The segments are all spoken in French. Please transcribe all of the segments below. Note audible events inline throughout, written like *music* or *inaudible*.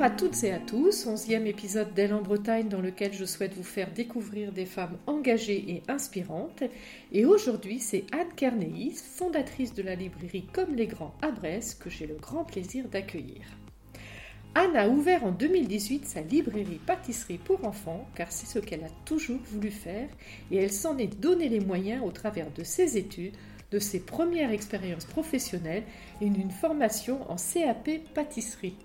Bonjour à toutes et à tous, onzième épisode d'Elle en Bretagne dans lequel je souhaite vous faire découvrir des femmes engagées et inspirantes. Et aujourd'hui, c'est Anne Kernéis, fondatrice de la librairie Comme les Grands à Brest, que j'ai le grand plaisir d'accueillir. Anne a ouvert en 2018 sa librairie pâtisserie pour enfants car c'est ce qu'elle a toujours voulu faire et elle s'en est donné les moyens au travers de ses études, de ses premières expériences professionnelles et d'une formation en CAP pâtisserie.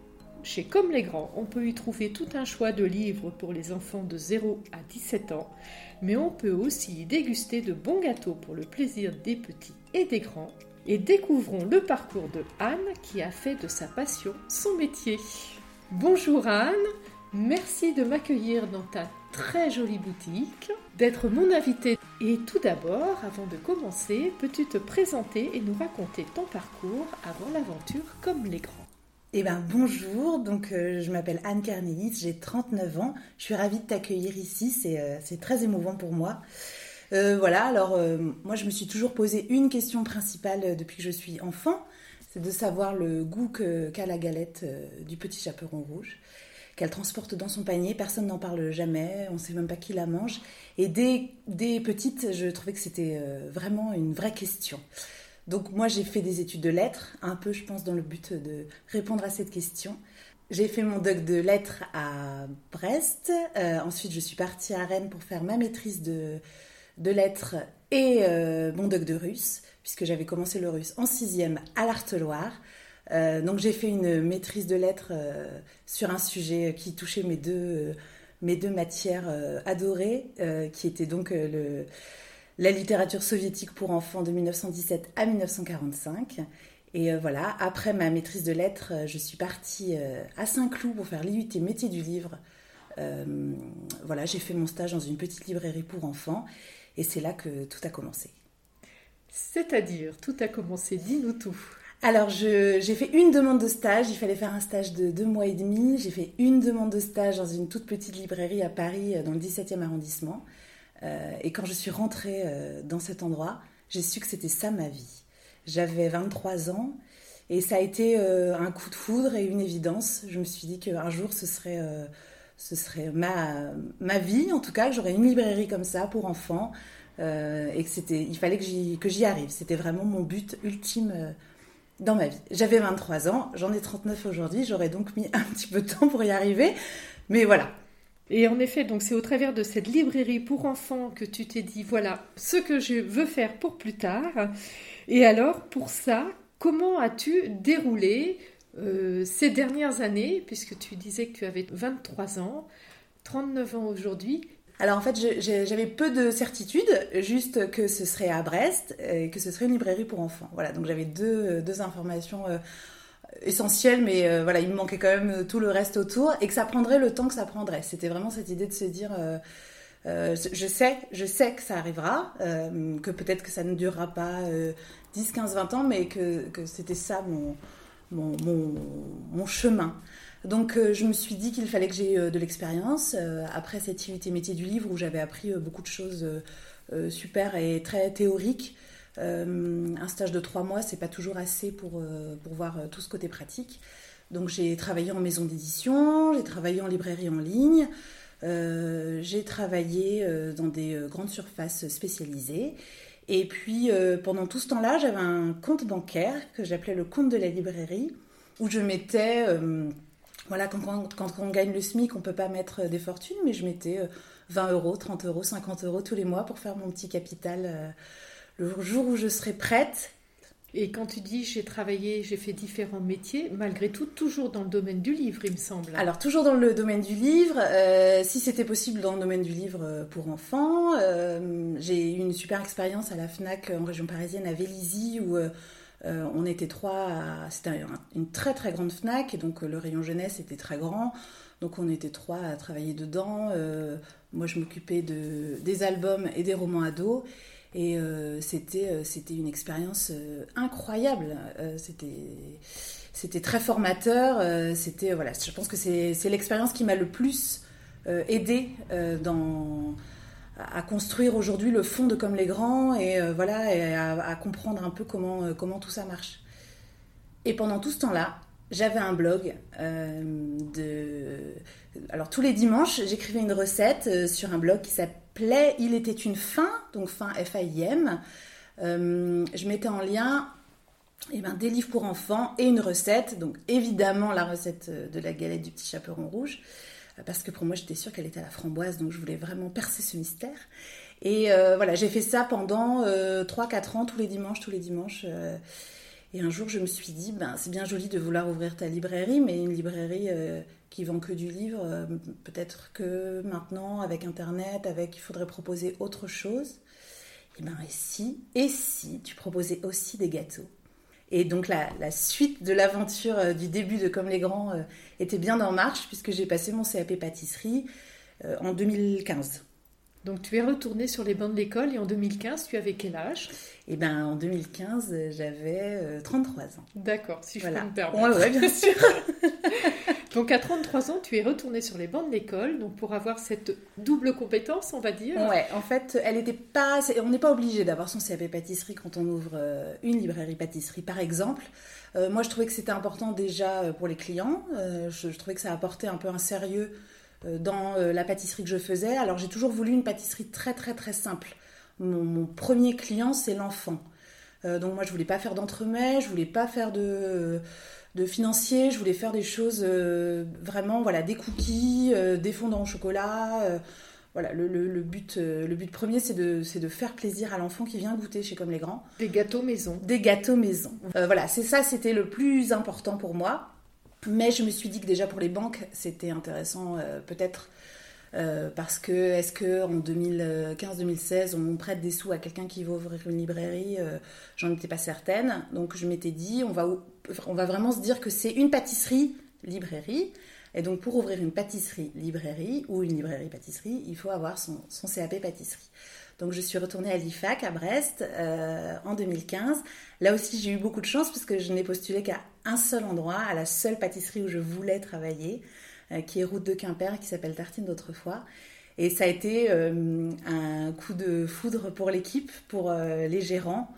Chez Comme les Grands, on peut y trouver tout un choix de livres pour les enfants de 0 à 17 ans, mais on peut aussi y déguster de bons gâteaux pour le plaisir des petits et des grands. Et découvrons le parcours de Anne qui a fait de sa passion son métier. Bonjour Anne, merci de m'accueillir dans ta très jolie boutique, d'être mon invitée. Et tout d'abord, avant de commencer, peux-tu te présenter et nous raconter ton parcours avant l'aventure comme les grands? Eh ben bonjour, donc euh, je m'appelle Anne Carnélis, j'ai 39 ans, je suis ravie de t'accueillir ici, c'est euh, très émouvant pour moi. Euh, voilà, alors moi je me suis toujours posé une question principale depuis que je suis enfant, c'est de savoir le goût qu'a la galette du petit chaperon rouge, qu'elle transporte dans son panier, personne n'en parle jamais, on ne sait même pas qui la mange. Et dès, dès petite, je trouvais que c'était vraiment une vraie question. Donc moi j'ai fait des études de lettres, un peu je pense dans le but de répondre à cette question. J'ai fait mon doc de lettres à Brest. Euh, ensuite, je suis partie à Rennes pour faire ma maîtrise de, de lettres et euh, mon doc de russe, puisque j'avais commencé le russe en sixième à l'Arteloire. Euh, donc j'ai fait une maîtrise de lettres sur un sujet qui touchait mes deux, mes deux matières adorées, qui était donc le la littérature soviétique pour enfants de 1917 à 1945. Et euh, voilà, après ma maîtrise de lettres, euh, je suis partie euh, à Saint-Cloud pour faire l'IUT métier du livre. voilà, j'ai fait mon stage dans une petite librairie pour enfants et c'est là que tout a commencé. C'est-à-dire, tout a commencé, dis-nous tout. Alors, j'ai fait une demande de stage. Il fallait faire un stage de deux mois et demi. J'ai fait une demande de stage dans une toute petite librairie à Paris, dans le 17e arrondissement. Euh, et quand je suis rentrée euh, dans cet endroit, j'ai su que c'était ça ma vie. J'avais 23 ans et ça a été euh, un coup de foudre et une évidence. Je me suis dit qu'un jour ce serait, ce serait ma, ma vie, en tout cas, que j'aurais une librairie comme ça pour enfants et que c'était, il fallait que j'y arrive. C'était vraiment mon but ultime dans ma vie. J'avais 23 ans, j'en ai 39 aujourd'hui, j'aurais donc mis un petit peu de temps pour y arriver. Mais voilà, et en effet, donc c'est au travers de cette librairie pour enfants que tu t'es dit, voilà, ce que je veux faire pour plus tard. Et alors, pour ça, comment as-tu déroulé euh, ces dernières années, puisque tu disais que tu avais 23 ans, 39 ans aujourd'hui? Alors en fait, j'avais peu de certitudes, juste que ce serait à Brest et que ce serait une librairie pour enfants. Voilà, donc j'avais deux, deux informations euh, essentiel, mais euh, voilà, il me manquait quand même tout le reste autour et que ça prendrait le temps que ça prendrait. C'était vraiment cette idée de se dire, euh, euh, je sais, je sais que ça arrivera, que peut-être que ça ne durera pas 10, 15, 20 ans, mais que, c'était ça mon, mon, mon, chemin. Donc je me suis dit qu'il fallait que j'ai de l'expérience. après cette IUT métier du livre où j'avais appris beaucoup de choses super et très théoriques, euh, un stage de trois mois, c'est pas toujours assez pour, euh, pour voir euh, tout ce côté pratique. Donc j'ai travaillé en maison d'édition, j'ai travaillé en librairie en ligne, j'ai travaillé dans des grandes surfaces spécialisées. Et puis pendant tout ce temps-là, j'avais un compte bancaire que j'appelais le compte de la librairie, où je mettais, voilà, quand, quand, on gagne le SMIC, on peut pas mettre des fortunes, mais je mettais 20 euros, 30 euros, 50 euros tous les mois pour faire mon petit capital le jour où je serai prête. Et quand tu dis j'ai travaillé, j'ai fait différents métiers, malgré tout, toujours dans le domaine du livre, il me semble. Alors, toujours dans le domaine du livre, euh, si c'était possible dans le domaine du livre euh, pour enfants. Euh, j'ai eu une super expérience à la FNAC en région parisienne, à Vélizy, où on était trois. C'était une très très grande FNAC, et donc le rayon jeunesse était très grand. Donc on était trois à travailler dedans. moi, je m'occupais de, des albums et des romans ados. Et euh, c'était, euh, c'était une expérience euh, incroyable. c'était, c'était très formateur. c'était, voilà, je pense que c'est, l'expérience qui m'a le plus aidé dans, à construire aujourd'hui le fond de Comme les Grands et, voilà, à, comprendre un peu comment, comment tout ça marche. Et pendant tout ce temps-là, j'avais un blog. Alors tous les dimanches, j'écrivais une recette sur un blog qui Il était une fin, donc fin F-A-I-M. je mettais en lien eh ben, des livres pour enfants et une recette. Donc évidemment la recette de la galette du petit chaperon rouge, parce que pour moi j'étais sûre qu'elle était à la framboise, donc je voulais vraiment percer ce mystère. Et euh, voilà, j'ai fait ça pendant 3-4 euh, ans, tous les dimanches, tous les dimanches. Euh. et un jour, je me suis dit, ben, c'est bien joli de vouloir ouvrir ta librairie, mais une librairie qui vend que du livre, peut-être que maintenant, avec Internet, avec, il faudrait proposer autre chose. Et ben, et si, et si tu proposais aussi des gâteaux? Et donc la, suite de l'aventure du début de Comme les Grands était bien en marche puisque j'ai passé mon CAP pâtisserie en 2015. Donc tu es retournée sur les bancs de l'école et en 2015, tu avais quel âge? Eh bien en 2015, j'avais 33 euh, ans. D'accord, si je peux me permettre. Oui, bien sûr. *laughs* donc à 33 ans, tu es retournée sur les bancs de l'école donc pour avoir cette double compétence, on va dire. Ouais, en fait, elle était pas on n'est pas obligé d'avoir son CAP pâtisserie quand on ouvre euh, une librairie pâtisserie par exemple. Euh, moi, je trouvais que c'était important déjà pour les clients. je, je, trouvais que ça apportait un peu un sérieux dans euh, la pâtisserie que je faisais. Alors j'ai toujours voulu une pâtisserie très très très simple. Mon, premier client c'est l'enfant. Euh, donc moi je voulais pas faire d'entremets, je voulais pas faire de, de financier, je voulais faire des choses vraiment voilà des cookies, des fondants au chocolat. voilà, le, le, but, le but premier, c'est de, de faire plaisir à l'enfant qui vient goûter chez Comme les Grands. Des gâteaux maison. Des gâteaux maison. voilà, c'est ça, c'était le plus important pour moi. Mais je me suis dit que déjà pour les banques, c'était intéressant euh, peut-être euh, parce que est-ce que en 2015-2016 on prête des sous à quelqu'un qui veut ouvrir une librairie euh, J'en étais pas certaine. Donc je m'étais dit on va on va vraiment se dire que c'est une pâtisserie librairie. Et donc pour ouvrir une pâtisserie librairie ou une librairie pâtisserie, il faut avoir son, son CAP pâtisserie. Donc je suis retournée à l'IFAC à Brest euh, en 2015. Là aussi j'ai eu beaucoup de chance puisque je n'ai postulé qu'à un seul endroit, à la seule pâtisserie où je voulais travailler, euh, qui est route de Quimper, qui s'appelle Tartine d'autrefois. Et ça a été euh, un coup de foudre pour l'équipe, pour les gérants,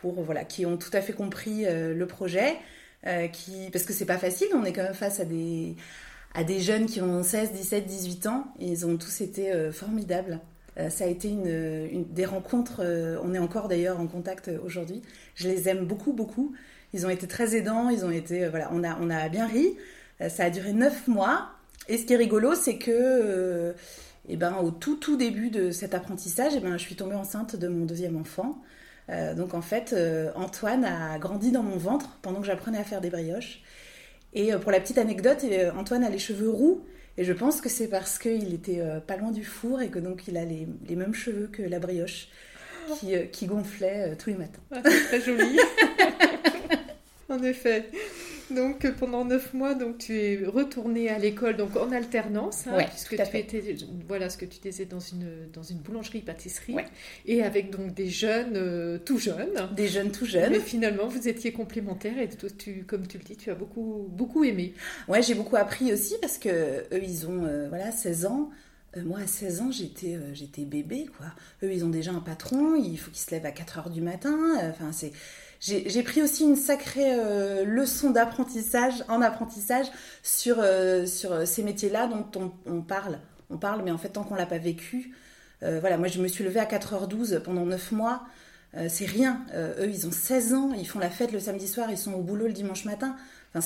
pour voilà, qui ont tout à fait compris le projet, qui parce que c'est pas facile, on est quand même face à des à des jeunes qui ont 16, 17, 18 ans, et ils ont tous été formidables. Euh, ça a été une, des rencontres, euh, on est encore d'ailleurs en contact euh, aujourd'hui. Je les aime beaucoup, beaucoup. Ils ont été très aidants, ils ont été, voilà, on a, on a bien ri. ça a duré neuf mois. Et ce qui est rigolo, c'est que, eh ben, au tout, tout début de cet apprentissage, eh ben, je suis tombée enceinte de mon deuxième enfant. donc en fait, Antoine a grandi dans mon ventre pendant que j'apprenais à faire des brioches. Et pour la petite anecdote, Antoine a les cheveux roux et je pense que c'est parce qu'il était euh, pas loin du four et que donc il a les, mêmes cheveux que la brioche qui, euh, qui gonflait euh, tous les matins. Ah, c'est très joli. *laughs* en effet. Donc pendant neuf mois, donc tu es retournée à l'école donc en alternance, hein, puisque tu étais voilà ce que tu disais dans une dans une boulangerie pâtisserie et avec donc des jeunes euh, tout jeunes. Des jeunes tout jeunes. Mais finalement vous étiez complémentaires et tu comme tu le dis tu as beaucoup beaucoup aimé. Ouais j'ai beaucoup appris aussi parce que eux ils ont euh, voilà 16 ans. Euh, moi, à 16 ans, j'étais j'étais bébé, quoi. Eux, ils ont déjà un patron, il faut qu'ils se lèvent à 4 heures du matin. Enfin, c'est j'ai pris aussi une sacrée euh, leçon d'apprentissage, en apprentissage, sur, euh, sur ces métiers-là dont on, parle. On parle, mais en fait, tant qu'on l'a pas vécu, euh, voilà, moi je me suis levée à 4h12 pendant 9 mois, c'est rien. eux, ils ont 16 ans, ils font la fête le samedi soir, ils sont au boulot le dimanche matin. Enfin,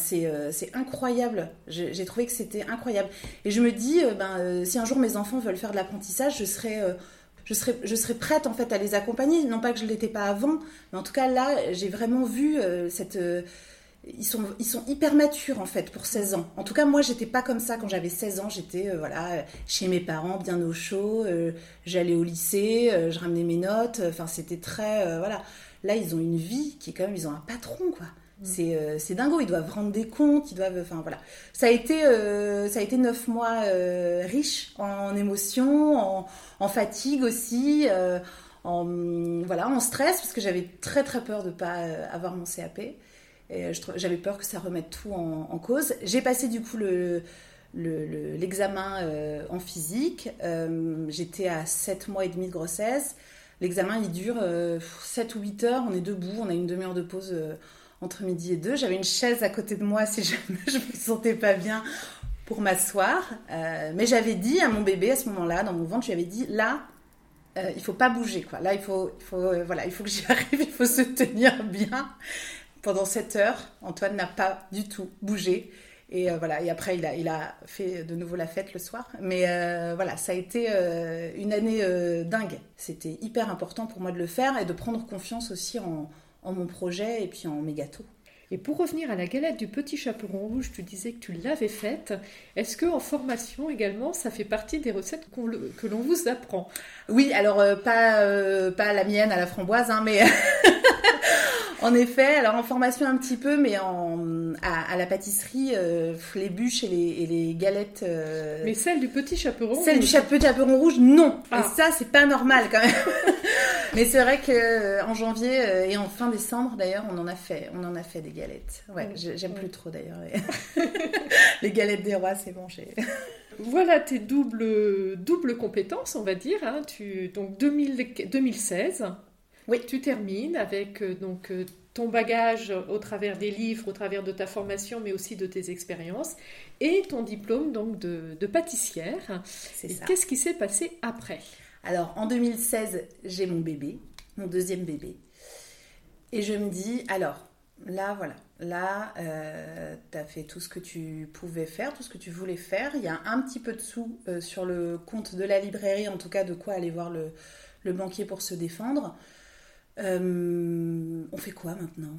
c'est incroyable. J'ai trouvé que c'était incroyable. Et je me dis, ben, si un jour mes enfants veulent faire de l'apprentissage, je serais je serais, je serais prête en fait à les accompagner. Non pas que je l'étais pas avant, mais en tout cas là, j'ai vraiment vu euh, cette. Euh, ils sont, ils sont hyper matures en fait pour 16 ans. En tout cas, moi, j'étais pas comme ça quand j'avais 16 ans. J'étais euh, voilà chez mes parents, bien au chaud. J'allais au lycée, je ramenais mes notes. Enfin, c'était très voilà. Là, ils ont une vie qui est quand même, ils ont un patron quoi. Mm. C'est, c'est dingo, ils doivent rendre des comptes, ils doivent, enfin voilà. Ça a été, ça a été neuf mois riches en émotions, en, fatigue aussi, euh, en, voilà, en stress, parce que j'avais très très peur de ne pas euh, avoir mon CAP. J'avais peur que ça remette tout en, cause. J'ai passé du coup le, l'examen euh, en physique. J'étais à 7 mois et demi de grossesse. L'examen, il dure 7 ou 8 heures. On est debout, on a une demi-heure de pause entre midi et deux. J'avais une chaise à côté de moi si jamais *laughs* je me sentais pas bien pour m'asseoir. Euh, mais j'avais dit à mon bébé à ce moment-là, dans mon ventre, je lui avais dit là, euh, il faut pas bouger quoi. Là, il faut, il faut, euh, voilà, il faut que j'y *laughs* arrive, il faut se tenir bien. Pendant cette heure, Antoine n'a pas du tout bougé. Et euh, voilà, et après, il a, il a fait de nouveau la fête le soir. Mais voilà, ça a été une année dingue. C'était hyper important pour moi de le faire et de prendre confiance aussi en, en mon projet et puis en mes gâteaux. Et pour revenir à la galette du petit chaperon rouge, tu disais que tu l'avais faite. Est-ce que en formation également, ça fait partie des recettes que l'on vous apprend? Oui, alors pas, pas la mienne à la framboise, hein, mais *laughs* En effet, alors en formation un petit peu, mais en, à, la pâtisserie, euh, les bûches et les, galettes. Euh, mais celle du petit chaperon Celle du petit chaperon rouge, non. Et ah. ça, c'est pas normal quand même. *laughs* mais c'est vrai que euh, en janvier et en fin décembre, d'ailleurs, on en a fait, on en a fait des galettes. Ouais, j'aime plus trop d'ailleurs. *laughs* les galettes des rois, c'est bon. *laughs* Voilà tes doubles, doubles compétences, on va dire. Hein. Tu, donc 2016, oui. Tu termines avec euh, donc euh, ton bagage au travers des livres, au travers de ta formation, mais aussi de tes expériences, et ton diplôme donc de, de pâtissière. C'est ça. Qu'est-ce qui s'est passé après? Alors en 2016, j'ai mon bébé, mon deuxième bébé, et je me dis alors là voilà, là euh, tu as fait tout ce que tu pouvais faire, tout ce que tu voulais faire. Il y a un petit peu de sous sur le compte de la librairie, en tout cas de quoi aller voir le, le banquier pour se défendre. Euh, on fait quoi maintenant?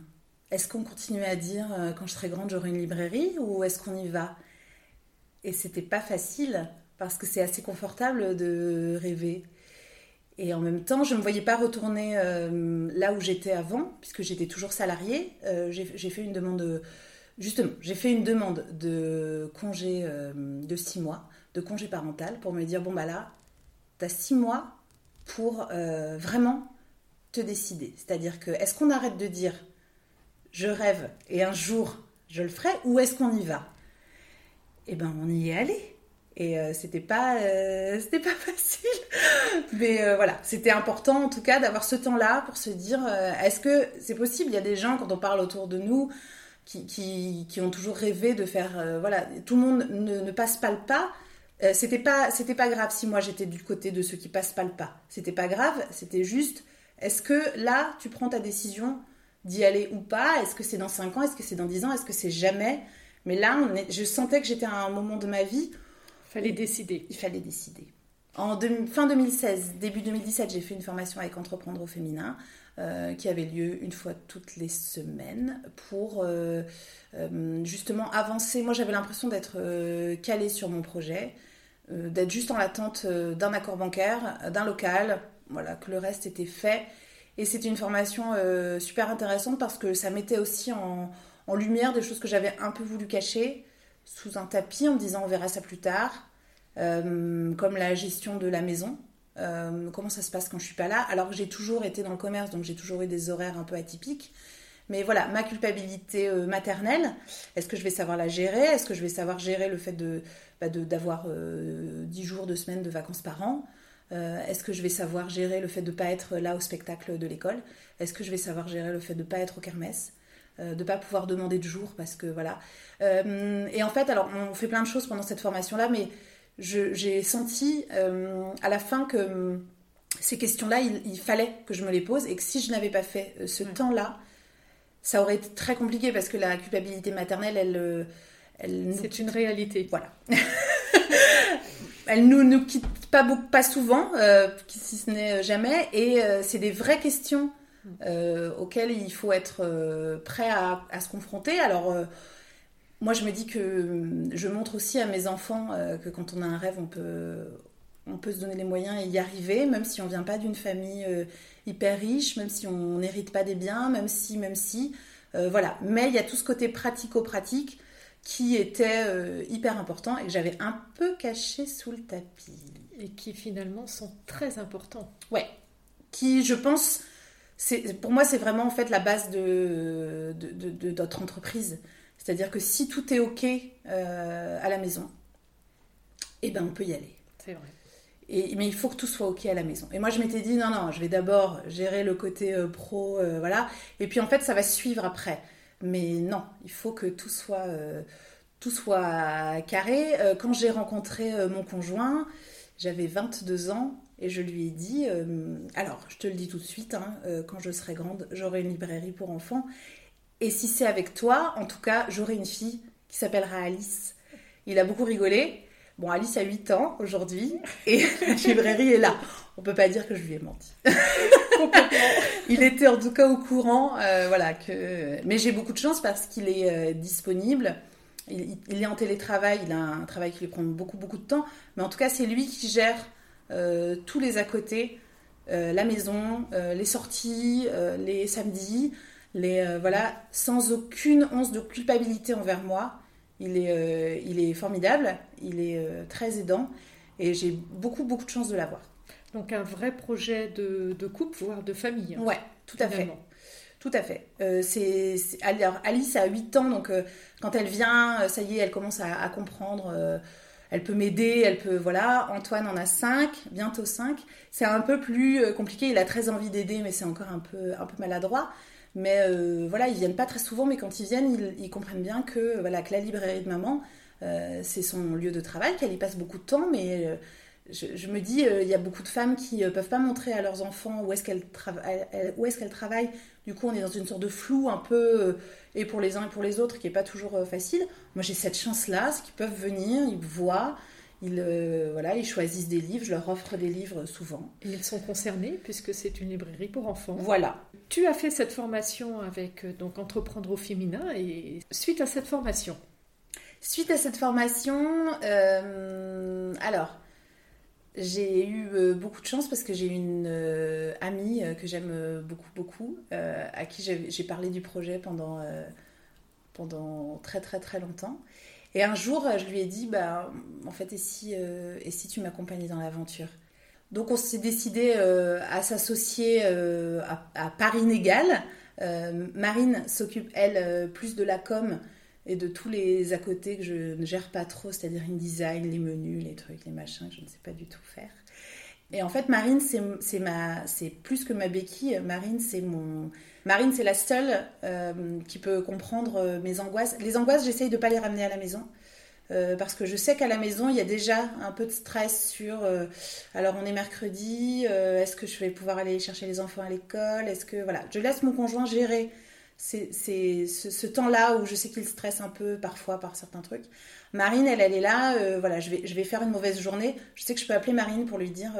Est-ce qu'on continue à dire euh, quand je serai grande j'aurai une librairie ou est-ce qu'on y va? Et c'était pas facile parce que c'est assez confortable de rêver. Et en même temps, je ne me voyais pas retourner euh, là où j'étais avant, puisque j'étais toujours salariée. j'ai fait une demande, de, justement, j'ai fait une demande de congé de six mois, de congé parental, pour me dire bon bah là, tu as six mois pour vraiment décider. C'est-à-dire que est-ce qu'on arrête de dire je rêve et un jour je le ferai ou est-ce qu'on y va? Eh ben on y est allé. Et euh, c'était pas euh, *laughs* c'était pas facile. Mais euh, voilà, c'était important en tout cas d'avoir ce temps-là pour se dire est-ce que c'est possible? Il y a des gens quand on parle autour de nous qui, qui, ont toujours rêvé de faire voilà, tout le monde ne passe pas le pas. c'était pas c'était pas grave si moi j'étais du côté de ceux qui passent pas le pas. C'était pas grave, c'était juste est-ce que là, tu prends ta décision d'y aller ou pas? Est-ce que c'est dans 5 ans? Est-ce que c'est dans 10 ans? Est-ce que c'est jamais? Mais là, je sentais que j'étais à un moment de ma vie. Il fallait décider. Il fallait décider. En fin 2016, début 2017, j'ai fait une formation avec Entreprendre au féminin euh, qui avait lieu une fois toutes les semaines pour euh, euh, justement avancer. Moi, j'avais l'impression d'être calée sur mon projet, d'être juste en l'attente d'un accord bancaire, d'un local, voilà, que le reste était fait. Et c'était une formation euh, super intéressante parce que ça mettait aussi en, lumière des choses que j'avais un peu voulu cacher sous un tapis en me disant on verra ça plus tard, euh, comme la gestion de la maison. Euh, comment ça se passe quand je suis pas là? Alors que j'ai toujours été dans le commerce, donc j'ai toujours eu des horaires un peu atypiques. Mais voilà, ma culpabilité maternelle, est-ce que je vais savoir la gérer? Est-ce que je vais savoir gérer le fait de bah, d'avoir 10 jours, de semaines de vacances par an? Euh, est-ce que je vais savoir gérer le fait de ne pas être là au spectacle de l'école? Est-ce que je vais savoir gérer le fait de ne pas être au kermesse? Euh, de ne pas pouvoir demander de jour parce que voilà. Euh, et en fait, alors on fait plein de choses pendant cette formation-là, mais j'ai senti à la fin que ces questions-là, il, fallait que je me les pose et que si je n'avais pas fait ce temps-là, ça aurait été très compliqué parce que la culpabilité maternelle, elle, elle c'est une réalité. Voilà. *laughs* elle nous, nous quitte pas, beaucoup, pas souvent, euh, si ce n'est jamais, et euh, c'est des vraies questions euh, auxquelles il faut être prêt à, se confronter. Alors, moi, je me dis que je montre aussi à mes enfants que quand on a un rêve, on peut, on peut se donner les moyens et y arriver, même si on vient pas d'une famille hyper riche, même si on n'hérite pas des biens, même si, même si, voilà. Mais il y a tout ce côté pratico-pratique qui était euh, hyper important et que j'avais un peu caché sous le tapis. Et qui finalement sont très importants. Ouais. Qui, je pense, pour moi, c'est vraiment en fait la base de, de, notre entreprise. C'est-à-dire que si tout est OK euh, à la maison, eh ben on peut y aller. C'est vrai. Et, mais il faut que tout soit OK à la maison. Et moi, je m'étais dit, non, non, je vais d'abord gérer le côté euh, pro, voilà. Et puis, en fait, ça va suivre après. Mais non, il faut que tout soit, tout soit carré. quand j'ai rencontré mon conjoint, j'avais 22 ans et je lui ai dit, alors je te le dis tout de suite, hein, quand je serai grande, j'aurai une librairie pour enfants. Et si c'est avec toi, en tout cas, j'aurai une fille qui s'appellera Alice. Il a beaucoup rigolé. Bon, Alice a 8 ans aujourd'hui et *laughs* la librairie est là. On peut pas dire que je lui ai menti. *laughs* *laughs* il était en tout cas au courant, euh, voilà. Que... Mais j'ai beaucoup de chance parce qu'il est euh, disponible. Il, est en télétravail, il a un travail qui lui prend beaucoup beaucoup de temps. Mais en tout cas, c'est lui qui gère euh, tous les à côté, la maison, les sorties, les samedis, les voilà, sans aucune once de culpabilité envers moi. Il est, il est formidable, il est très aidant et j'ai beaucoup, beaucoup de chance de l'avoir. Donc un vrai projet de, de couple, voire de famille. Hein, ouais, tout à fait. Tout à fait. Euh, c'est, alors, Alice a 8 ans, donc quand elle vient, ça y est, elle commence à, comprendre. elle peut m'aider, elle peut. Voilà. Antoine en a 5, bientôt 5. C'est un peu plus compliqué. Il a très envie d'aider, mais c'est encore un peu, un peu maladroit. Mais euh, voilà, ils viennent pas très souvent, mais quand ils viennent, ils, comprennent bien que, voilà, que la librairie de maman, euh, c'est son lieu de travail, qu'elle y passe beaucoup de temps, mais euh, je, me dis, il y a beaucoup de femmes qui ne peuvent pas montrer à leurs enfants où est-ce qu'elles est travaillent. Du coup, on est dans une sorte de flou un peu, et pour les uns et pour les autres, qui n'est pas toujours facile. Moi, j'ai cette chance-là, c'est qu'ils peuvent venir, ils voient, ils, euh, voilà, ils choisissent des livres, je leur offre des livres souvent. Et ils sont concernés puisque c'est une librairie pour enfants. Voilà. Tu as fait cette formation avec euh, donc Entreprendre au féminin et suite à cette formation? Suite à cette formation, euh, alors j'ai eu beaucoup de chance parce que j'ai une amie que j'aime beaucoup beaucoup, à qui j'ai parlé du projet pendant, pendant très très très longtemps. Et un jour, je lui ai dit, bah, en fait, et si, euh, et si tu m'accompagnais dans l'aventure? Donc, on s'est décidé euh, à s'associer euh, à, à, part inégale. Marine s'occupe, elle, plus de la com et de tous les à côté que je ne gère pas trop, c'est-à-dire InDesign, les menus, les trucs, les machins que je ne sais pas du tout faire. Et en fait, Marine, c'est ma, c'est plus que ma béquille. Marine, c'est mon, Marine, c'est la seule euh, qui peut comprendre euh, mes angoisses. Les angoisses, j'essaye de pas les ramener à la maison. Euh, parce que je sais qu'à la maison, il y a déjà un peu de stress sur alors on est mercredi, est-ce que je vais pouvoir aller chercher les enfants à l'école? Est-ce que voilà, je laisse mon conjoint gérer c'est ce, ce temps-là où je sais qu'il stresse un peu parfois par certains trucs. Marine, elle, elle est là, voilà, je vais, je vais faire une mauvaise journée. Je sais que je peux appeler Marine pour lui dire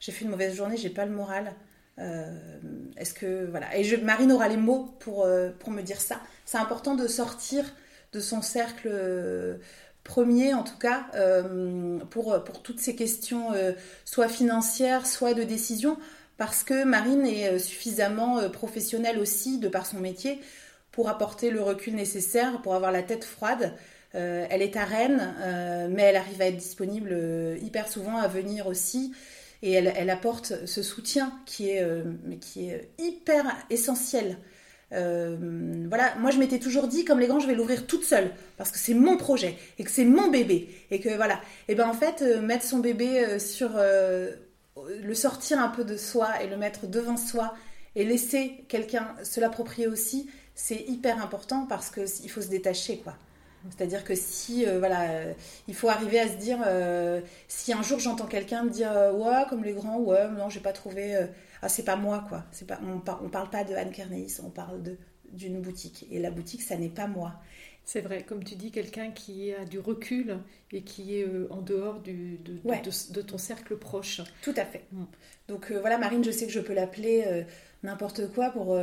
j'ai fait une mauvaise journée, j'ai pas le moral. Euh, est-ce que voilà et je, Marine aura les mots pour euh, pour me dire ça. C'est important de sortir de son cercle euh, premier en tout cas pour pour toutes ces questions soit financières soit de décision parce que Marine est suffisamment professionnelle aussi de par son métier pour apporter le recul nécessaire pour avoir la tête froide. elle est à Rennes, mais elle arrive à être disponible hyper souvent, à venir aussi et elle, apporte ce soutien qui est, euh, qui est hyper essentiel. Euh, voilà, moi je m'étais toujours dit, comme les grands, je vais l'ouvrir toute seule parce que c'est mon projet et que c'est mon bébé et que voilà. Et ben en fait, euh, mettre son bébé sur le sortir un peu de soi et le mettre devant soi et laisser quelqu'un se l'approprier aussi, c'est hyper important parce que il faut se détacher quoi. C'est-à-dire que si, euh, voilà, euh, il faut arriver à se dire, euh, si un jour j'entends quelqu'un me dire, ouais, comme les grands, ouais, non, j'ai pas trouvé, ah, c'est pas moi, quoi. Pas, on, on parle pas de Anne Kernéis, on parle d'une boutique. Et la boutique, ça n'est pas moi. C'est vrai, comme tu dis, quelqu'un qui a du recul et qui est en dehors du, de, de, ton cercle proche. Tout à fait. Mm. Donc voilà, Marine, je sais que je peux l'appeler n'importe quoi pour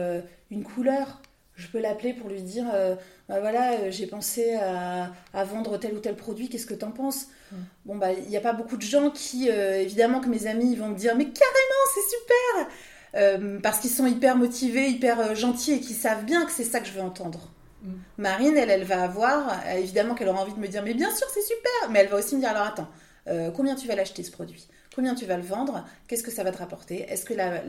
une couleur je peux l'appeler pour lui dire euh, bah voilà, euh, j'ai pensé à, vendre tel ou tel produit, qu'est-ce que tu en penses Bon, bah, il n'y a pas beaucoup de gens qui, euh, évidemment, que mes amis vont me dire mais carrément, c'est super Parce qu'ils sont hyper motivés, hyper gentils et qui savent bien que c'est ça que je veux entendre. Mm. Marine, elle, elle va avoir, évidemment qu'elle aura envie de me dire mais bien sûr, c'est super Mais elle va aussi me dire alors attends, combien tu vas l'acheter ce produit? Combien tu vas le vendre? Qu'est-ce que ça va te rapporter? Est-ce que la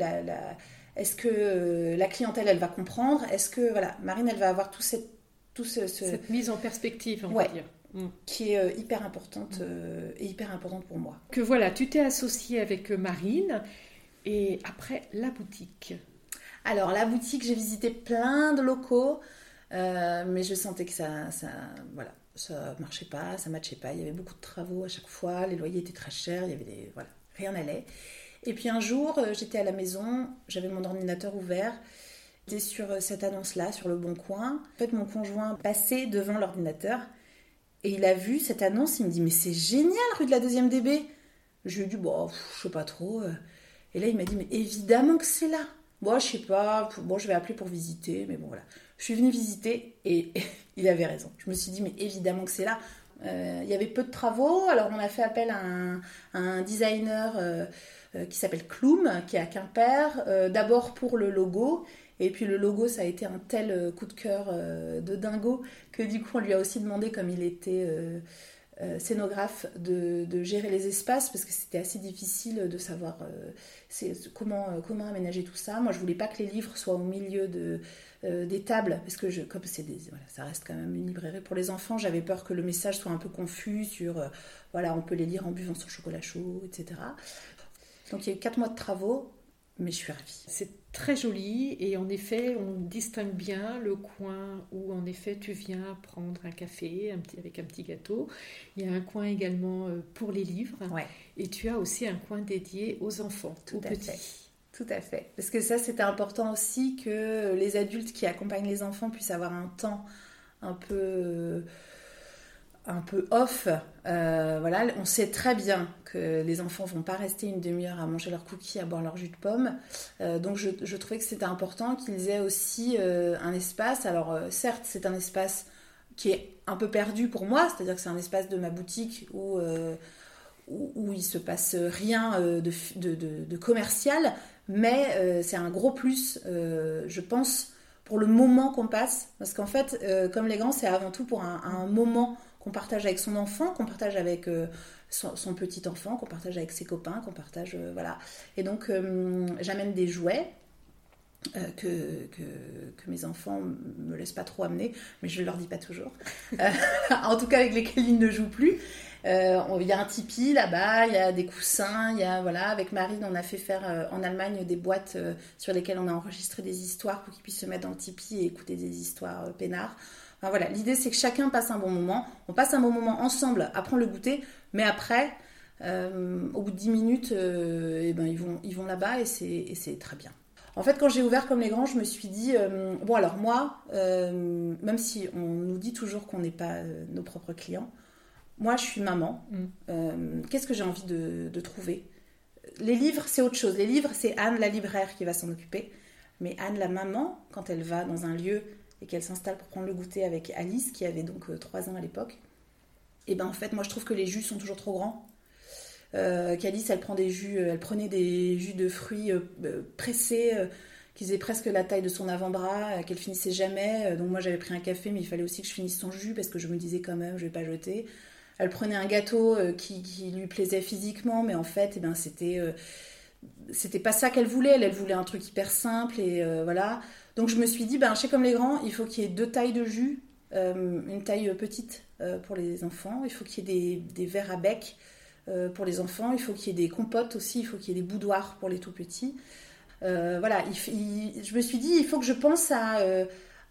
est-ce que euh, la clientèle, elle va comprendre? Est-ce que, voilà, Marine, elle va avoir tout, cette, tout ce, Cette mise en perspective, on va dire. Mm. Qui est euh, hyper importante euh, et hyper importante pour moi. Que voilà, tu t'es associée avec Marine et après la boutique. Alors la boutique, j'ai visité plein de locaux. Mais je sentais que ça, ça, voilà, ça marchait pas, ça matchait pas. Il y avait beaucoup de travaux à chaque fois, les loyers étaient très chers, il y avait des, voilà, rien n'allait. Et puis un jour, j'étais à la maison, j'avais mon ordinateur ouvert. J'étais sur cette annonce-là, sur le Bon Coin. En fait, mon conjoint passait devant l'ordinateur et il a vu cette annonce. Il me dit Mais c'est génial, rue de la deuxième DB. Je lui ai dit Bon, je sais pas trop. Et là, il m'a dit Mais évidemment que c'est là. Moi, je sais pas. Bon, je vais appeler pour visiter. Mais bon, voilà. Je suis venue visiter et *laughs* il avait raison. Je me suis dit Mais évidemment que c'est là. Euh, il y avait peu de travaux. Alors, on a fait appel à un, designer euh, euh, qui s'appelle Cloum, qui est à Quimper. D'abord pour le logo. Et puis le logo, ça a été un tel coup de cœur de dingo que du coup, on lui a aussi demandé, comme il était euh, scénographe de, gérer les espaces parce que c'était assez difficile de savoir euh, comment, euh, comment aménager tout ça. Moi, je voulais pas que les livres soient au milieu de, des tables parce que je, comme c'est voilà, ça reste quand même une librairie pour les enfants, j'avais peur que le message soit un peu confus sur voilà, on peut les lire en buvant son chocolat chaud, etc. Donc il y a eu quatre mois de travaux mais je suis ravie. Très joli et en effet, on distingue bien le coin où en effet tu viens prendre un café un petit, avec un petit gâteau. Il y a un coin également euh, pour les livres et tu as aussi un coin dédié aux enfants, tout à Fait. Tout à fait. Parce que ça, c'était important aussi que les adultes qui accompagnent les enfants puissent avoir un temps un peu un peu off. Euh, voilà, on sait très bien que les enfants vont pas rester une demi-heure à manger leurs cookies, à boire leur jus de pomme. Euh, donc je, trouvais que c'était important qu'ils aient aussi euh, un espace. Alors certes, c'est un espace qui est un peu perdu pour moi, c'est-à-dire que c'est un espace de ma boutique où, où, où, il se passe rien de, de, commercial, mais c'est un gros plus, je pense, pour le moment qu'on passe. Parce qu'en fait, comme les grands, c'est avant tout pour un, un moment qu'on partage avec son enfant, qu'on partage avec euh, son, petit enfant, qu'on partage avec ses copains, qu'on partage. Euh, voilà. Et donc, euh, j'amène des jouets. Que, que, mes enfants me laissent pas trop amener, mais je ne leur dis pas toujours. *laughs* *laughs* en tout cas, avec lesquels ils ne jouent plus. Il y a un tipi là-bas, il y a des coussins, il y a voilà. Avec Marine, on a fait faire en Allemagne des boîtes sur lesquelles on a enregistré des histoires pour qu'ils puissent se mettre dans le tipi et écouter des histoires peinards voilà, l'idée c'est que chacun passe un bon moment. On passe un bon moment ensemble à prendre le goûter, mais après, euh, au bout de 10 minutes, euh, eh ben, ils vont, ils vont là-bas et c'est très bien. En fait, quand j'ai ouvert comme les grands, je me suis dit, euh, bon alors moi, même si on nous dit toujours qu'on n'est pas nos propres clients, moi je suis maman. Mm. Qu'est-ce que j'ai envie de, de trouver? Les livres, c'est autre chose. Les livres, c'est Anne la libraire qui va s'en occuper. Mais Anne la maman, quand elle va dans un lieu et qu'elle s'installe pour prendre le goûter avec Alice, qui avait donc 3 euh, ans à l'époque, et ben en fait, moi je trouve que les jus sont toujours trop grands. Euh, Qu'Alice, elle euh, elle prenait des jus de fruits pressés qui faisaient presque la taille de son avant-bras, qu'elle finissait jamais. Donc moi j'avais pris un café, mais il fallait aussi que je finisse son jus parce que je me disais quand même, je vais pas jeter. Elle prenait un gâteau qui, lui plaisait physiquement, mais en fait, eh ben, c'était c'était pas ça qu'elle voulait. Elle, elle voulait un truc hyper simple et voilà. Donc je me suis dit, ben, chez Comme les Grands, il faut qu'il y ait deux tailles de jus, euh, une taille petite euh, pour les enfants, il faut qu'il y ait des, verres à bec euh, pour les enfants, il faut qu'il y ait des compotes aussi, il faut qu'il y ait des boudoirs pour les tout petits. voilà, je me suis dit, il faut que je pense à,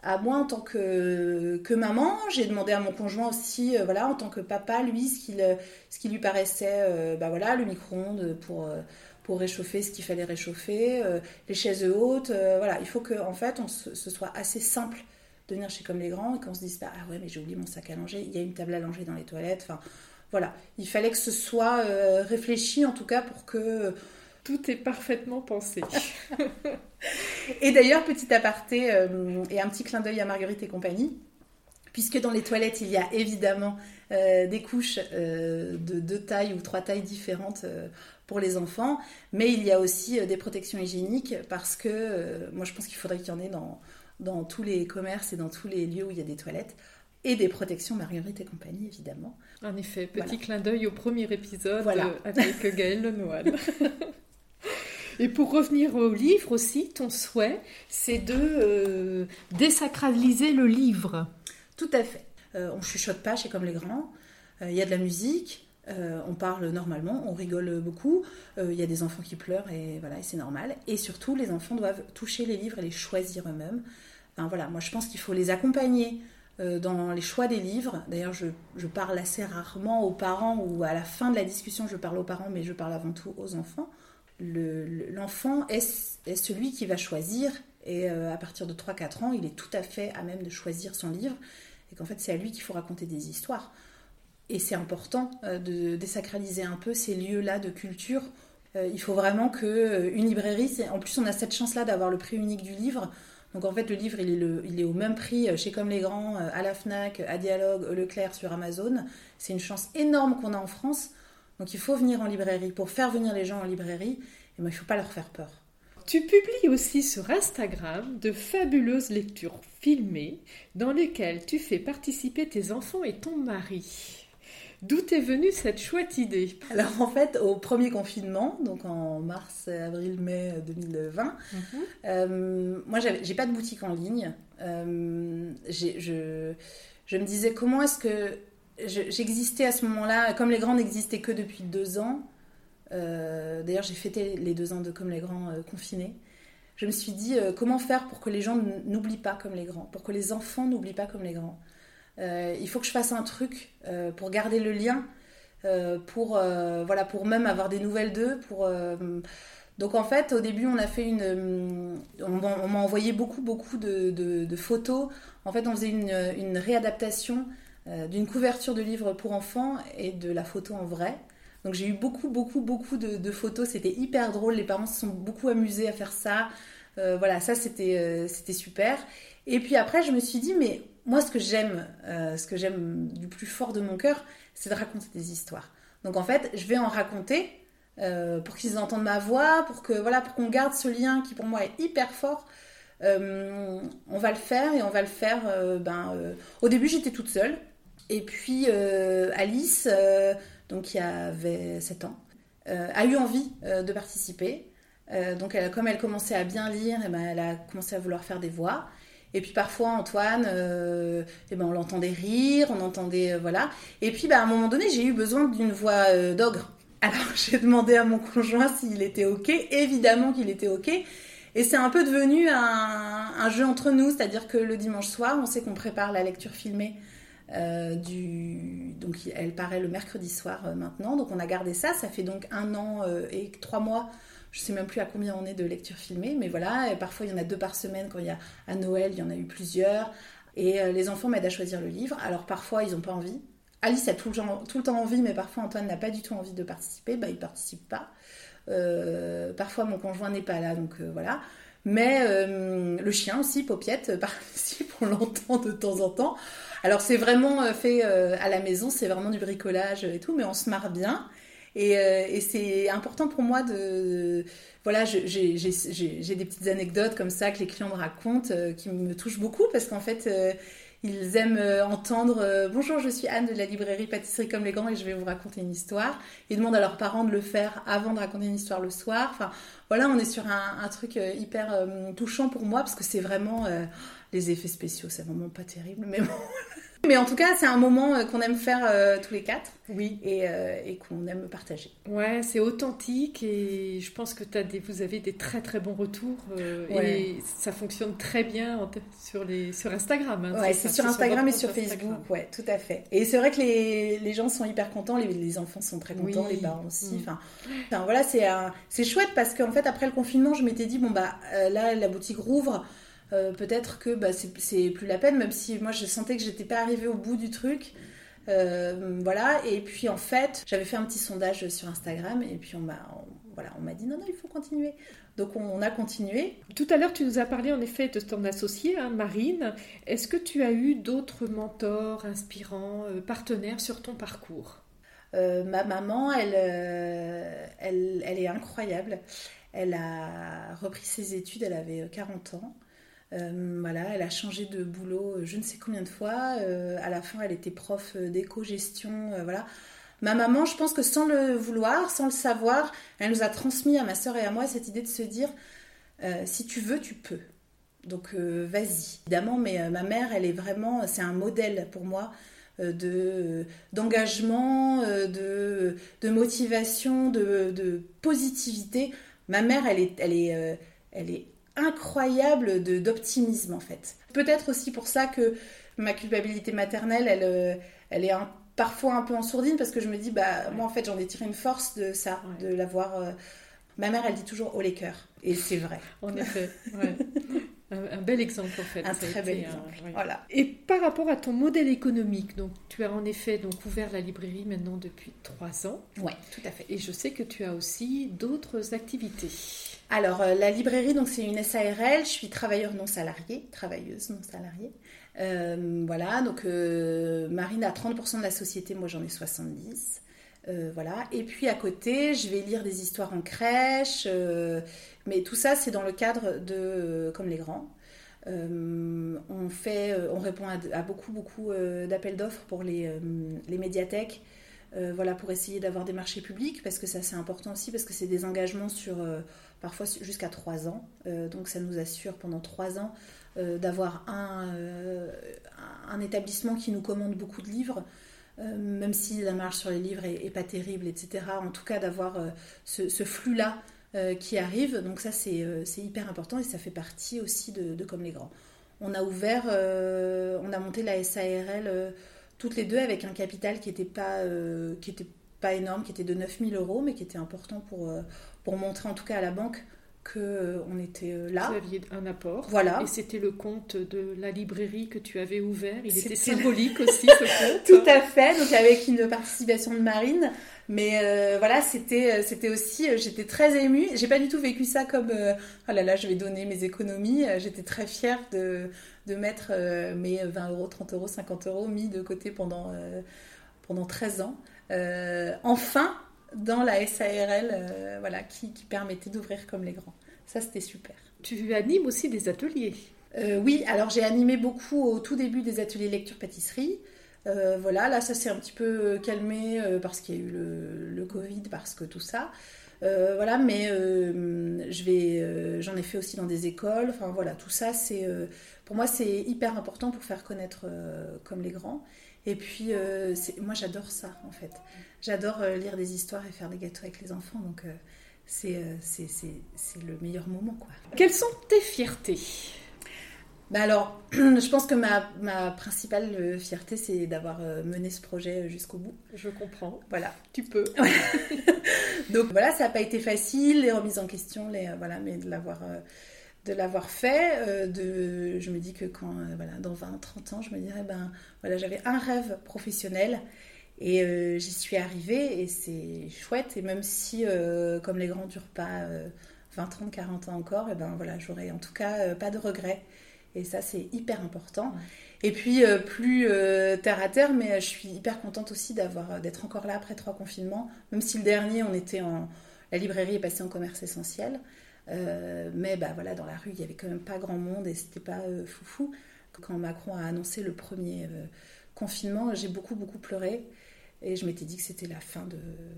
à moi en tant que, que maman. J'ai demandé à mon conjoint aussi, voilà, en tant que papa, lui, ce, ce qui lui paraissait, ben voilà, le micro-ondes pour pour réchauffer ce qu'il fallait réchauffer, euh, les chaises hautes. Euh, voilà, il faut que en fait, on se, ce soit assez simple de venir chez Comme les Grands et qu'on se dise pas ah ouais mais j'ai oublié mon sac à langer, il y a une table à langer dans les toilettes. Enfin voilà, il fallait que ce soit euh, réfléchi en tout cas pour que tout est parfaitement pensé. *laughs* et d'ailleurs, petit aparté et un petit clin d'œil à Marguerite et compagnie, puisque dans les toilettes, il y a évidemment des couches de deux tailles ou trois tailles différentes pour les enfants, mais il y a aussi euh, des protections hygiéniques parce que euh, moi je pense qu'il faudrait qu'il y en ait dans, dans tous les commerces et dans tous les lieux où il y a des toilettes. Et des protections Marguerite et compagnie, évidemment. En effet, petit clin d'œil au premier épisode voilà. Euh, avec *laughs* Gaël Lenoir. *laughs* Et pour revenir au livre aussi, ton souhait, c'est de désacraliser le livre. Tout à fait. on chuchote pas chez Comme les Grands. Il y a de la musique, euh, on parle normalement, on rigole beaucoup. Il euh, y a des enfants qui pleurent et voilà, c'est normal. Et surtout, les enfants doivent toucher les livres et les choisir eux-mêmes. voilà, moi je pense qu'il faut les accompagner dans les choix des livres. D'ailleurs, je, parle assez rarement aux parents ou à la fin de la discussion, je parle aux parents, mais je parle avant tout aux enfants. L'enfant est, est, celui qui va choisir et à partir de 3-4 ans, il est tout à fait à même de choisir son livre et qu'en fait c'est à lui qu'il faut raconter des histoires. Et c'est important de désacraliser un peu ces lieux-là de culture euh, il faut vraiment qu'une euh, librairie, en plus on a cette chance-là d'avoir le prix unique du livre. Donc en fait le livre il est, au même prix euh, chez Comme les Grands, à la FNAC, à Dialogue, Leclerc sur Amazon. C'est une chance énorme qu'on a en France. Donc il faut venir en librairie. Pour faire venir les gens en librairie, eh ben, il ne faut pas leur faire peur. Tu publies aussi sur Instagram de fabuleuses lectures filmées dans lesquelles tu fais participer tes enfants et ton mari. D'où est venue cette chouette idée? Alors en fait, au premier confinement, donc en mars, avril, mai 2020, mhm. euh, moi j'ai pas de boutique en ligne. Euh, je, je, me disais comment est-ce que j'existais à ce moment-là, comme les grands n'existaient que depuis deux ans. Euh, d'ailleurs, j'ai fêté les deux ans de Comme les grands confinés. Je me suis dit comment faire pour que les gens n'oublient pas comme les grands, pour que les enfants n'oublient pas comme les grands. Euh, il faut que je fasse un truc euh, pour garder le lien, euh, pour, voilà, pour même avoir des nouvelles d'eux. Donc en fait, au début, on a fait une... On, m'a envoyé beaucoup, beaucoup de, photos. En fait, on faisait une, une réadaptation d'une couverture de livre pour enfants et de la photo en vrai. Donc j'ai eu beaucoup, beaucoup, beaucoup de, photos. C'était hyper drôle. Les parents se sont beaucoup amusés à faire ça. voilà, ça c'était c'était super. Et puis après, je me suis dit, mais moi, ce que j'aime, euh, ce que j'aime du plus fort de mon cœur, c'est de raconter des histoires. Donc en fait, je vais en raconter euh, pour qu'ils entendent ma voix, pour que voilà, pour qu'on garde ce lien qui pour moi est hyper fort. Euh, on va le faire et on va le faire. ben, au début, j'étais toute seule. Et puis Alice, donc qui avait 7 ans, a eu envie de participer. donc elle, comme elle commençait à bien lire, eh ben, elle a commencé à vouloir faire des voix. Et puis parfois, Antoine, euh, eh ben, on l'entendait rire, on entendait. Euh, voilà. Et puis, bah, à un moment donné, j'ai eu besoin d'une voix euh, d'ogre. *laughs* Alors, j'ai demandé à mon conjoint s'il était OK. Évidemment qu'il était OK. Et c'est un peu devenu un, jeu entre nous, c'est-à-dire que le dimanche soir, on sait qu'on prépare la lecture filmée. Du... Donc, elle paraît le mercredi soir maintenant. Donc, on a gardé ça. Ça fait donc un an et trois mois je sais même plus à combien on est de lectures filmées, mais voilà, parfois il y en a deux par semaine quand il y a à Noël, il y en a eu plusieurs. Et euh, les enfants m'aident à choisir le livre. Alors parfois ils n'ont pas envie. Alice a tout le, temps, envie, mais parfois Antoine n'a pas du tout envie de participer, bah il participe pas. Euh, parfois mon conjoint n'est pas là, donc euh, voilà. Mais le chien aussi, Popiette, *laughs* participe, on l'entend de temps en temps. Alors c'est vraiment fait à la maison, c'est vraiment du bricolage et tout, mais on se marre bien. Euh, et, c'est important pour moi de. Voilà, j'ai des petites anecdotes comme ça que les clients me racontent euh, qui me touchent beaucoup parce qu'en fait. Euh, ils aiment entendre Bonjour, je suis Anne de la librairie Pâtisserie comme les grands et je vais vous raconter une histoire. Ils demandent à leurs parents de le faire avant de raconter une histoire le soir. Enfin, voilà, on est sur un, truc hyper touchant pour moi parce que c'est vraiment. Les effets spéciaux, c'est vraiment pas terrible, mais bon. *laughs* Mais en tout cas, c'est un moment euh, qu'on aime faire euh, tous les quatre. Oui. Euh, et, qu'on aime partager. Ouais, c'est authentique et je pense que as des, vous avez des très très bons retours. Et ça fonctionne très bien sur, les, sur Instagram. Hein, ouais, c'est sur Instagram et sur Facebook. Ouais, tout à fait. Et c'est vrai que les, les, gens sont hyper contents, les, les enfants sont très contents, les parents aussi. Mm. Enfin, enfin, voilà, c'est chouette parce qu'en fait, après le confinement, je m'étais dit, bon, bah là, la boutique rouvre. Euh, peut-être que bah, c'est plus la peine, même si moi je sentais que j'étais pas arrivée au bout du truc. Euh, voilà, et puis en fait, j'avais fait un petit sondage sur Instagram et puis on m'a voilà, on m'a dit non, non, il faut continuer. Donc on, a continué. Tout à l'heure, tu nous as parlé en effet de ton associée, hein, Marine. Est-ce que tu as eu d'autres mentors inspirants, euh, partenaires sur ton parcours? Ma maman, elle, elle, elle est incroyable. Elle a repris ses études, elle avait 40 ans. Euh, voilà, elle a changé de boulot euh, je ne sais combien de fois. Euh, à la fin, elle était prof d'éco-gestion. voilà. Ma maman, je pense que sans le vouloir, sans le savoir, elle nous a transmis à ma soeur et à moi cette idée de se dire si tu veux, tu peux. Donc vas-y. Évidemment, mais ma mère, elle est vraiment, c'est un modèle pour moi de d'engagement, de, de motivation, de, de, positivité. Ma mère, elle est, elle est, elle est incroyable d'optimisme en fait. Peut-être aussi pour ça que ma culpabilité maternelle, elle, elle est parfois un peu en sourdine parce que je me dis, bah, moi en fait j'en ai tiré une force de ça, de l'avoir. Ma mère, elle dit toujours haut les cœurs. Et c'est vrai. En effet, un, bel exemple en fait. Un très bel exemple. Voilà. Et par rapport à ton modèle économique, donc tu as en effet donc ouvert la librairie maintenant depuis trois ans. Oui, tout à fait. Et je sais que tu as aussi d'autres activités. Alors euh, la librairie, donc c'est une SARL. Je suis travailleur non salarié, travailleuse non salariée. Euh, voilà, donc euh, Marine a 30% de la société, moi j'en ai 70. Euh, voilà. Et puis à côté, je vais lire des histoires en crèche. Euh, mais tout ça, c'est dans le cadre de euh, Comme les grands. on, fait, on répond à, beaucoup, beaucoup d'appels d'offres pour les, les médiathèques. voilà, pour essayer d'avoir des marchés publics, parce que ça c'est important aussi, parce que c'est des engagements sur parfois jusqu'à trois ans. donc ça nous assure pendant trois ans d'avoir un, un, établissement qui nous commande beaucoup de livres. Euh, même si la marge sur les livres est, pas terrible, etc. En tout cas, d'avoir euh, ce, flux-là euh, qui arrive. Donc ça, c'est hyper important et ça fait partie aussi de, Comme les Grands. On a ouvert, on a monté la SARL toutes les deux avec un capital qui n'était pas, qui était pas énorme, qui était de 9000 euros, mais qui était important pour, pour montrer en tout cas à la banque qu'on euh, était euh, là. Vous aviez un apport. Voilà. Et c'était le compte de la librairie que tu avais ouvert. Il était symbolique *laughs* aussi, ce compte. Tout à fait. Donc avec une participation de Marine. Mais euh, voilà, c'était c'était aussi. J'étais très émue. J'ai pas du tout vécu ça comme oh là là, je vais donner mes économies. J'étais très fière de, de mettre mes 20 euros, 30 euros, 50 euros mis de côté pendant pendant 13 ans. enfin, dans la SARL euh, voilà, qui, permettait d'ouvrir comme les grands. Ça, c'était super. Tu animes aussi des ateliers? Euh, Oui, alors j'ai animé beaucoup au tout début des ateliers lecture-pâtisserie. Euh, voilà, là, ça s'est un petit peu calmé parce qu'il y a eu le, Covid, parce que tout ça. voilà, mais j'en ai fait aussi dans des écoles. Enfin voilà, tout ça, c'est pour moi c'est hyper important pour faire connaître comme les grands. Et puis, euh, moi, j'adore ça, en fait. J'adore euh, lire des histoires et faire des gâteaux avec les enfants. Donc, euh, c'est le meilleur moment, quoi. Quelles sont tes fiertés? Bah alors, *clears throat* je pense que ma, ma principale fierté, c'est d'avoir mené ce projet jusqu'au bout. Je comprends. Voilà. Tu peux. *laughs* *laughs* Donc voilà, ça n'a pas été facile, les remises en question, les, voilà, mais de l'avoir de l'avoir fait. Euh, de, je me dis que quand, euh, voilà, dans 20, 30 ans, je me dirais, ben voilà, j'avais un rêve professionnel et euh, j'y suis arrivée et c'est chouette. Et même si, comme les grands ne durent pas 20, 30, 40 ans encore, et ben voilà, j'aurai en tout cas pas de regrets. Et ça, c'est hyper important. Et puis, plus terre à terre, mais je suis hyper contente aussi d'avoir, d'être encore là après trois confinements. Même si le dernier, on était en. La librairie est passée en commerce essentiel. Euh, mais bah, voilà, dans la rue, il n'y avait quand même pas grand monde et c'était pas euh, foufou. Quand Macron a annoncé le premier euh, confinement, j'ai beaucoup, beaucoup pleuré. Et je m'étais dit que c'était la fin de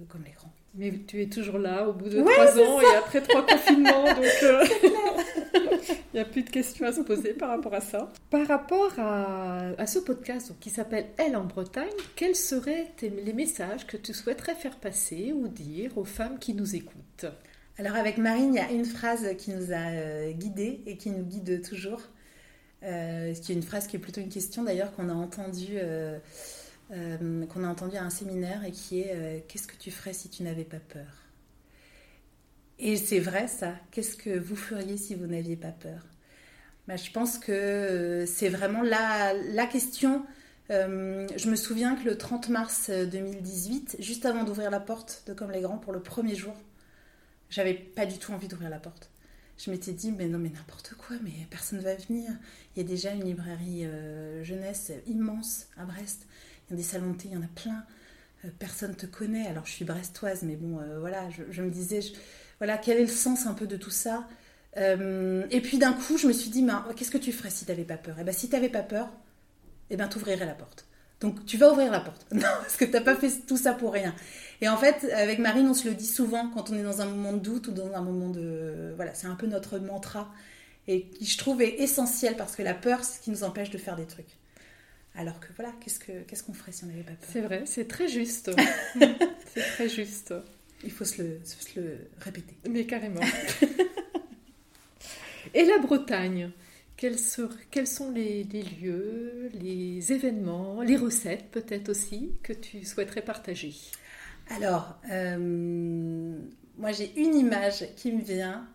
Comme les grands. Mais tu es toujours là au bout de trois ans et après trois confinements, donc *laughs* *laughs* il n'y a plus de questions à se poser par rapport à ça. Par rapport à, à ce podcast qui s'appelle Elle en Bretagne, quels seraient les messages que tu souhaiterais faire passer ou dire aux femmes qui nous écoutent? Alors avec Marine, il y a une phrase qui nous a euh, guidés et qui nous guide toujours. Euh, qui est une phrase qui est plutôt une question d'ailleurs qu'on a entendue euh, qu'on a entendu à un séminaire et qui est qu'est-ce que tu ferais si tu n'avais pas peur? Et c'est vrai ça. Qu'est-ce que vous feriez si vous n'aviez pas peur? Bah, Je pense que c'est vraiment la, la question. je me souviens que le 30 mars 2018, juste avant d'ouvrir la porte de Comme les Grands pour le premier jour, j'avais pas du tout envie d'ouvrir la porte. Je m'étais dit, mais non, mais n'importe quoi, mais personne va venir. Il y a déjà une librairie euh, jeunesse immense à Brest. Il y a des salons de thé, il y en a plein. Euh, personne te connaît. Alors, je suis brestoise, mais bon, euh, voilà, je, me disais, voilà, quel est le sens un peu de tout ça Et puis d'un coup, je me suis dit, mais qu'est-ce que tu ferais si tu n'avais pas peur? Et eh bien, si tu n'avais pas peur, eh ben, tu ouvrirais la porte. Donc, tu vas ouvrir la porte. *laughs* Non, parce que tu n'as pas fait tout ça pour rien. Et en fait, avec Marine, on se le dit souvent quand on est dans un moment de doute ou dans un moment de... Voilà, c'est un peu notre mantra et qui, je trouve, est essentiel parce que la peur, c'est ce qui nous empêche de faire des trucs. Alors que voilà, qu'est-ce qu'on qu'on ferait si on n'avait pas peur? C'est vrai, c'est très juste. *laughs* c'est très juste. Il faut se le, se le répéter. Mais carrément. *laughs* Et la Bretagne quels, sont les, lieux, les événements, les recettes peut-être aussi que tu souhaiterais partager? Alors, euh, moi j'ai une image qui me vient.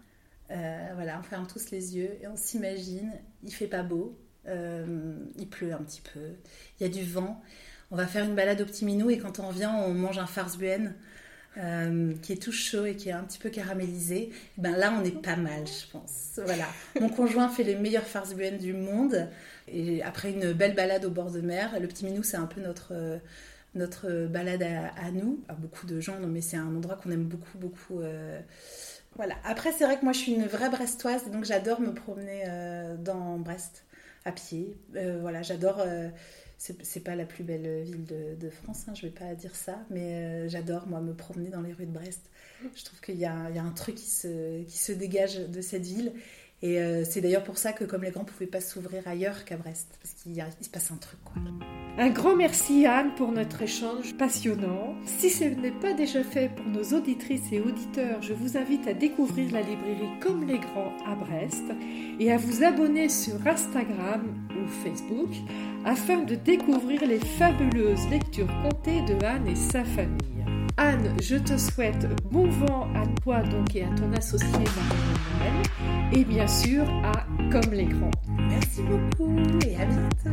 Euh, voilà, on ferme tous les yeux et on s'imagine, il fait pas beau, euh, il pleut un petit peu, il y a du vent. On va faire une balade au petit minou et quand on revient, on mange un farce buen euh, qui est tout chaud et qui est un petit peu caramélisé, eh ben là on est pas mal, je pense. Voilà. Mon conjoint fait les meilleures farces buennes du monde. Et après une belle balade au bord de mer, le petit minou c'est un peu notre euh, notre balade à, nous, à beaucoup de gens, non mais c'est un endroit qu'on aime beaucoup beaucoup. Euh, voilà. Après c'est vrai que moi je suis une vraie Brestoise, donc j'adore me promener dans Brest à pied. voilà, j'adore c'est pas la plus belle ville de, France, hein, je vais pas dire ça, mais euh, j'adore moi me promener dans les rues de Brest. Je trouve qu'il y, y, a un truc qui se, qui se dégage de cette ville et euh, c'est d'ailleurs pour ça que Comme les Grands ne pouvaient pas s'ouvrir ailleurs qu'à Brest, parce qu'il se passe un truc. Quoi. Un grand merci Anne pour notre échange passionnant. Si ce n'est pas déjà fait pour nos auditrices et auditeurs, je vous invite à découvrir la librairie Comme les Grands à Brest et à vous abonner sur Instagram ou Facebook afin de découvrir les fabuleuses lectures comptées de Anne et sa famille. Anne, je te souhaite bon vent à toi donc et à ton associé Marie et bien sûr à Comme les grands. Merci beaucoup et à bientôt.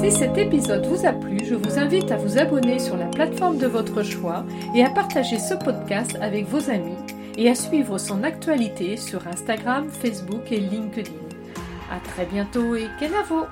Si cet épisode vous a plu, je vous invite à vous abonner sur la plateforme de votre choix et à partager ce podcast avec vos amis et à suivre son actualité sur Instagram, Facebook et LinkedIn. À très bientôt et Kenavo